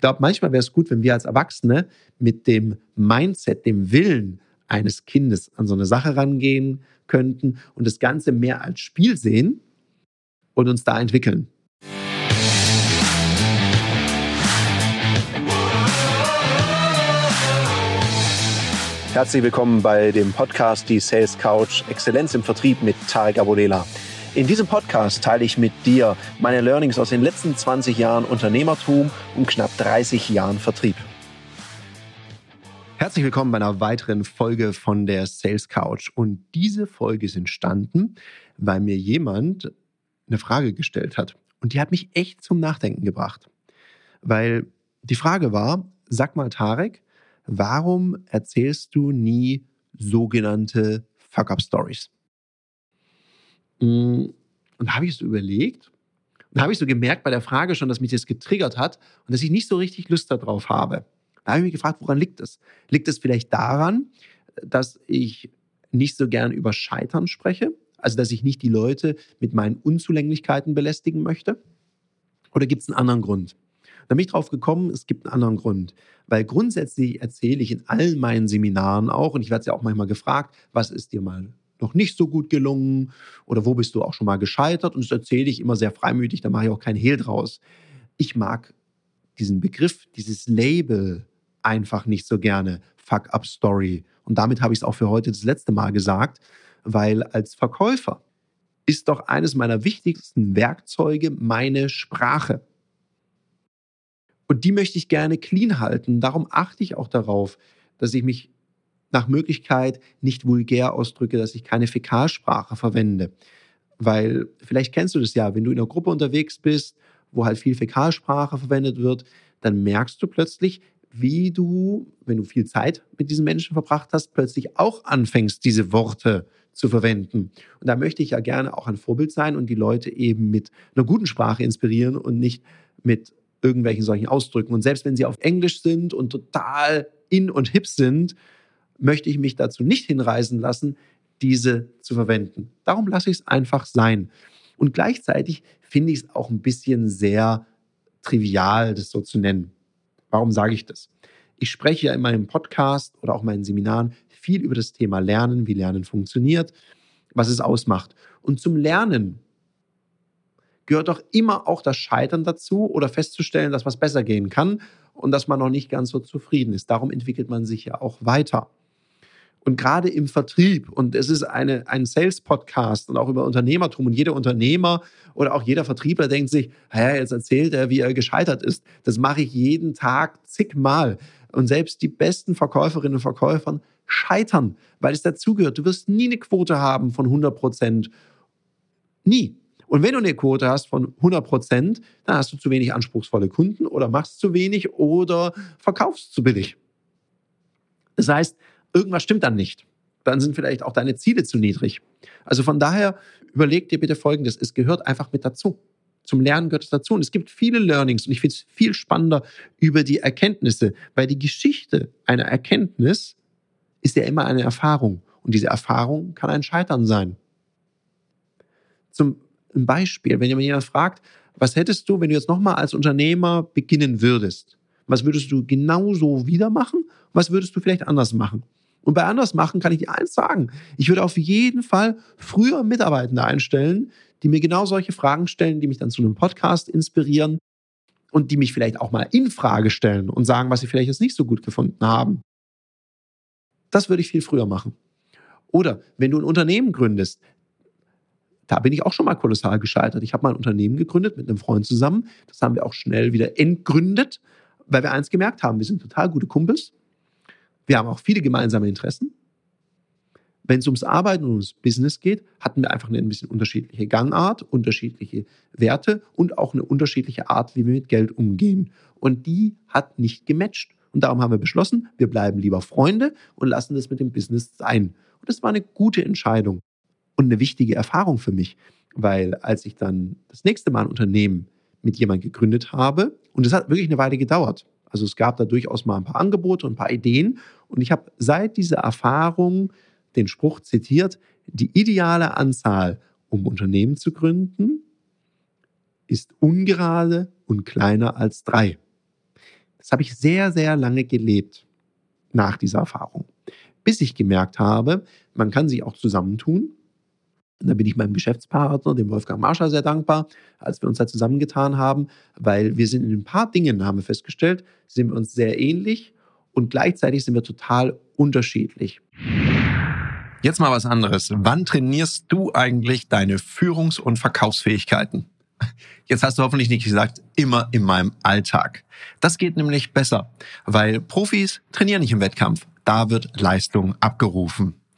ich glaube, manchmal wäre es gut, wenn wir als Erwachsene mit dem Mindset, dem Willen eines Kindes an so eine Sache rangehen könnten und das Ganze mehr als Spiel sehen und uns da entwickeln. Herzlich willkommen bei dem Podcast Die Sales Couch Exzellenz im Vertrieb mit Tarek Abodela. In diesem Podcast teile ich mit dir meine Learnings aus den letzten 20 Jahren Unternehmertum und knapp 30 Jahren Vertrieb. Herzlich willkommen bei einer weiteren Folge von der Sales Couch. Und diese Folge ist entstanden, weil mir jemand eine Frage gestellt hat. Und die hat mich echt zum Nachdenken gebracht. Weil die Frage war, sag mal Tarek, warum erzählst du nie sogenannte Fuck-up-Stories? Mm, und da habe ich so überlegt und da habe ich so gemerkt bei der Frage schon, dass mich das getriggert hat und dass ich nicht so richtig Lust darauf habe. Da habe ich mich gefragt, woran liegt es? Liegt es vielleicht daran, dass ich nicht so gern über Scheitern spreche? Also, dass ich nicht die Leute mit meinen Unzulänglichkeiten belästigen möchte? Oder gibt es einen anderen Grund? Da bin ich drauf gekommen, es gibt einen anderen Grund. Weil grundsätzlich erzähle ich in allen meinen Seminaren auch, und ich werde es ja auch manchmal gefragt, was ist dir mal noch nicht so gut gelungen oder wo bist du auch schon mal gescheitert und das erzähle ich immer sehr freimütig, da mache ich auch kein Hehl draus. Ich mag diesen Begriff, dieses Label einfach nicht so gerne, Fuck-up-Story. Und damit habe ich es auch für heute das letzte Mal gesagt, weil als Verkäufer ist doch eines meiner wichtigsten Werkzeuge meine Sprache. Und die möchte ich gerne clean halten. Darum achte ich auch darauf, dass ich mich nach Möglichkeit nicht vulgär ausdrücke, dass ich keine Fäkalsprache verwende. Weil vielleicht kennst du das ja, wenn du in einer Gruppe unterwegs bist, wo halt viel Fäkalsprache verwendet wird, dann merkst du plötzlich, wie du, wenn du viel Zeit mit diesen Menschen verbracht hast, plötzlich auch anfängst, diese Worte zu verwenden. Und da möchte ich ja gerne auch ein Vorbild sein und die Leute eben mit einer guten Sprache inspirieren und nicht mit irgendwelchen solchen Ausdrücken. Und selbst wenn sie auf Englisch sind und total in und hip sind, möchte ich mich dazu nicht hinreißen lassen, diese zu verwenden. Darum lasse ich es einfach sein. Und gleichzeitig finde ich es auch ein bisschen sehr trivial, das so zu nennen. Warum sage ich das? Ich spreche ja in meinem Podcast oder auch in meinen Seminaren viel über das Thema Lernen, wie Lernen funktioniert, was es ausmacht. Und zum Lernen gehört doch immer auch das Scheitern dazu oder festzustellen, dass was besser gehen kann und dass man noch nicht ganz so zufrieden ist. Darum entwickelt man sich ja auch weiter. Und gerade im Vertrieb, und es ist eine, ein Sales-Podcast und auch über Unternehmertum und jeder Unternehmer oder auch jeder Vertriebler denkt sich, ja, jetzt erzählt er, wie er gescheitert ist. Das mache ich jeden Tag zigmal. Und selbst die besten Verkäuferinnen und Verkäufer scheitern, weil es dazugehört. Du wirst nie eine Quote haben von 100 Prozent. Nie. Und wenn du eine Quote hast von 100 Prozent, dann hast du zu wenig anspruchsvolle Kunden oder machst zu wenig oder verkaufst zu billig. Das heißt, irgendwas stimmt dann nicht. Dann sind vielleicht auch deine Ziele zu niedrig. Also von daher überleg dir bitte Folgendes. Es gehört einfach mit dazu. Zum Lernen gehört es dazu. Und es gibt viele Learnings und ich finde es viel spannender über die Erkenntnisse, weil die Geschichte einer Erkenntnis ist ja immer eine Erfahrung. Und diese Erfahrung kann ein Scheitern sein. Zum Beispiel, wenn jemand fragt, was hättest du, wenn du jetzt nochmal als Unternehmer beginnen würdest? Was würdest du genauso wieder machen? Was würdest du vielleicht anders machen? Und bei anders machen kann ich dir eins sagen. Ich würde auf jeden Fall früher Mitarbeitende einstellen, die mir genau solche Fragen stellen, die mich dann zu einem Podcast inspirieren und die mich vielleicht auch mal in Frage stellen und sagen, was sie vielleicht jetzt nicht so gut gefunden haben. Das würde ich viel früher machen. Oder wenn du ein Unternehmen gründest, da bin ich auch schon mal kolossal gescheitert. Ich habe mal ein Unternehmen gegründet mit einem Freund zusammen. Das haben wir auch schnell wieder entgründet, weil wir eins gemerkt haben, wir sind total gute Kumpels. Wir haben auch viele gemeinsame Interessen. Wenn es ums Arbeiten und ums Business geht, hatten wir einfach eine ein bisschen unterschiedliche Gangart, unterschiedliche Werte und auch eine unterschiedliche Art, wie wir mit Geld umgehen. Und die hat nicht gematcht. Und darum haben wir beschlossen, wir bleiben lieber Freunde und lassen das mit dem Business sein. Und das war eine gute Entscheidung und eine wichtige Erfahrung für mich, weil als ich dann das nächste Mal ein Unternehmen mit jemandem gegründet habe, und es hat wirklich eine Weile gedauert, also es gab da durchaus mal ein paar Angebote und ein paar Ideen. Und ich habe seit dieser Erfahrung den Spruch zitiert, die ideale Anzahl, um Unternehmen zu gründen, ist ungerade und kleiner als drei. Das habe ich sehr, sehr lange gelebt nach dieser Erfahrung. Bis ich gemerkt habe, man kann sich auch zusammentun. Und da bin ich meinem Geschäftspartner, dem Wolfgang Marscher, sehr dankbar, als wir uns da zusammengetan haben, weil wir sind in ein paar Dingen, haben wir festgestellt, sind wir uns sehr ähnlich und gleichzeitig sind wir total unterschiedlich. Jetzt mal was anderes. Wann trainierst du eigentlich deine Führungs- und Verkaufsfähigkeiten? Jetzt hast du hoffentlich nicht gesagt, immer in meinem Alltag. Das geht nämlich besser, weil Profis trainieren nicht im Wettkampf. Da wird Leistung abgerufen.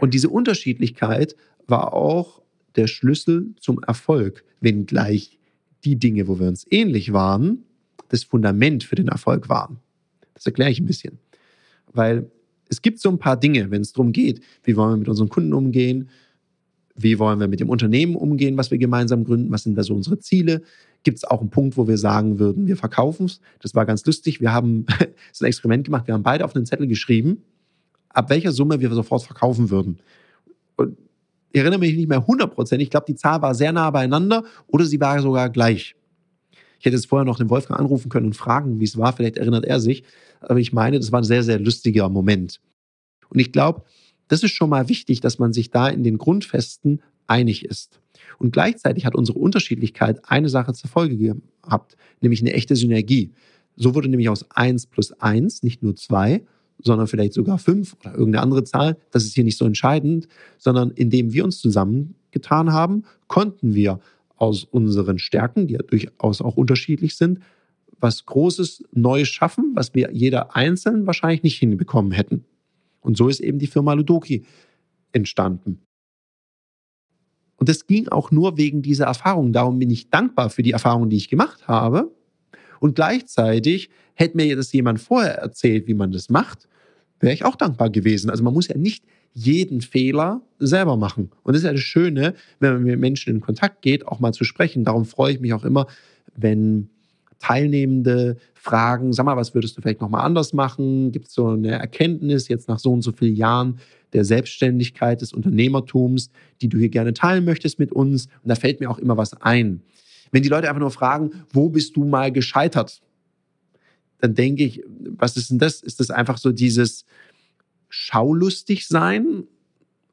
Und diese Unterschiedlichkeit war auch der Schlüssel zum Erfolg, wenngleich die Dinge, wo wir uns ähnlich waren, das Fundament für den Erfolg waren. Das erkläre ich ein bisschen. Weil es gibt so ein paar Dinge, wenn es darum geht, wie wollen wir mit unseren Kunden umgehen, wie wollen wir mit dem Unternehmen umgehen, was wir gemeinsam gründen, was sind da so unsere Ziele. Gibt es auch einen Punkt, wo wir sagen würden, wir verkaufen es. Das war ganz lustig. Wir haben so ein Experiment gemacht. Wir haben beide auf einen Zettel geschrieben, ab welcher Summe wir sofort verkaufen würden. Und ich erinnere mich nicht mehr 100 Prozent. Ich glaube, die Zahl war sehr nah beieinander oder sie war sogar gleich. Ich hätte jetzt vorher noch den Wolfgang anrufen können und fragen, wie es war. Vielleicht erinnert er sich. Aber ich meine, das war ein sehr, sehr lustiger Moment. Und ich glaube, das ist schon mal wichtig, dass man sich da in den Grundfesten einig ist. Und gleichzeitig hat unsere Unterschiedlichkeit eine Sache zur Folge gehabt, nämlich eine echte Synergie. So wurde nämlich aus eins plus eins nicht nur zwei, sondern vielleicht sogar fünf oder irgendeine andere Zahl. Das ist hier nicht so entscheidend, sondern indem wir uns zusammengetan haben, konnten wir aus unseren Stärken, die ja durchaus auch unterschiedlich sind, was Großes Neues schaffen, was wir jeder einzeln wahrscheinlich nicht hinbekommen hätten. Und so ist eben die Firma Ludoki entstanden. Und das ging auch nur wegen dieser Erfahrung. Darum bin ich dankbar für die Erfahrung, die ich gemacht habe. Und gleichzeitig hätte mir das jemand vorher erzählt, wie man das macht, wäre ich auch dankbar gewesen. Also man muss ja nicht jeden Fehler selber machen. Und das ist ja das Schöne, wenn man mit Menschen in Kontakt geht, auch mal zu sprechen. Darum freue ich mich auch immer, wenn Teilnehmende fragen, sag mal, was würdest du vielleicht nochmal anders machen? Gibt es so eine Erkenntnis jetzt nach so und so vielen Jahren der Selbstständigkeit, des Unternehmertums, die du hier gerne teilen möchtest mit uns? Und da fällt mir auch immer was ein. Wenn die Leute einfach nur fragen, wo bist du mal gescheitert? Dann denke ich, was ist denn das? Ist das einfach so dieses schaulustig sein?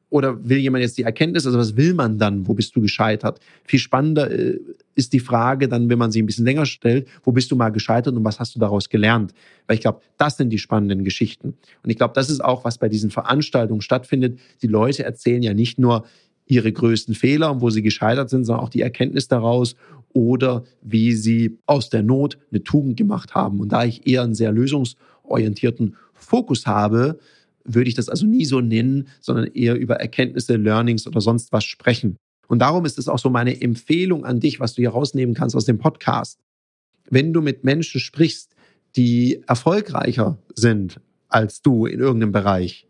Oder will jemand jetzt die Erkenntnis? Also was will man dann? Wo bist du gescheitert? Viel spannender äh, ist die Frage dann, wenn man sie ein bisschen länger stellt, wo bist du mal gescheitert und was hast du daraus gelernt? Weil ich glaube, das sind die spannenden Geschichten. Und ich glaube, das ist auch, was bei diesen Veranstaltungen stattfindet. Die Leute erzählen ja nicht nur ihre größten Fehler und wo sie gescheitert sind, sondern auch die Erkenntnis daraus oder wie sie aus der Not eine Tugend gemacht haben. Und da ich eher einen sehr lösungsorientierten Fokus habe, würde ich das also nie so nennen, sondern eher über Erkenntnisse, Learnings oder sonst was sprechen. Und darum ist es auch so meine Empfehlung an dich, was du hier rausnehmen kannst aus dem Podcast. Wenn du mit Menschen sprichst, die erfolgreicher sind als du in irgendeinem Bereich,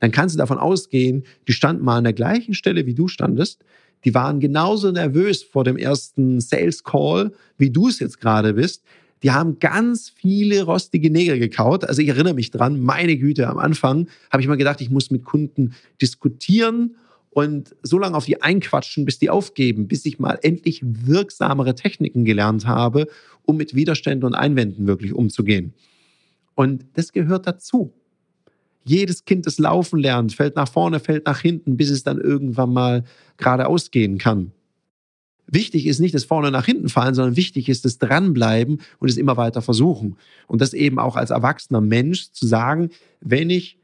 dann kannst du davon ausgehen, die standen mal an der gleichen Stelle, wie du standest. Die waren genauso nervös vor dem ersten Sales Call, wie du es jetzt gerade bist die haben ganz viele rostige Nägel gekaut. Also ich erinnere mich dran, meine Güte, am Anfang habe ich mal gedacht, ich muss mit Kunden diskutieren und so lange auf die einquatschen, bis die aufgeben, bis ich mal endlich wirksamere Techniken gelernt habe, um mit Widerständen und Einwänden wirklich umzugehen. Und das gehört dazu. Jedes Kind, das laufen lernt, fällt nach vorne, fällt nach hinten, bis es dann irgendwann mal geradeaus gehen kann. Wichtig ist nicht das vorne nach hinten fallen, sondern wichtig ist das dranbleiben und es immer weiter versuchen. Und das eben auch als erwachsener Mensch zu sagen, wenn ich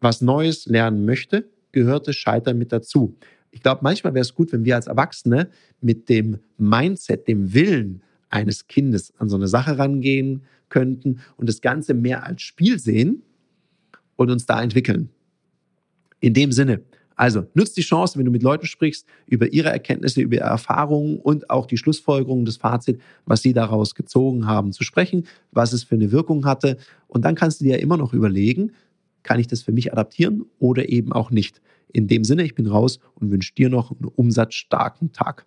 was Neues lernen möchte, gehört das Scheitern mit dazu. Ich glaube, manchmal wäre es gut, wenn wir als Erwachsene mit dem Mindset, dem Willen eines Kindes an so eine Sache rangehen könnten und das Ganze mehr als Spiel sehen und uns da entwickeln. In dem Sinne, Also nutzt die Chance, wenn du mit Leuten sprichst, über ihre Erkenntnisse, über ihre Erfahrungen und auch die Schlussfolgerungen, das Fazit, was sie daraus gezogen haben, zu sprechen, was es für eine Wirkung hatte. Und dann kannst du dir ja immer noch überlegen, kann ich das für mich adaptieren oder eben auch nicht. In dem Sinne, ich bin raus und wünsche dir noch einen umsatzstarken Tag.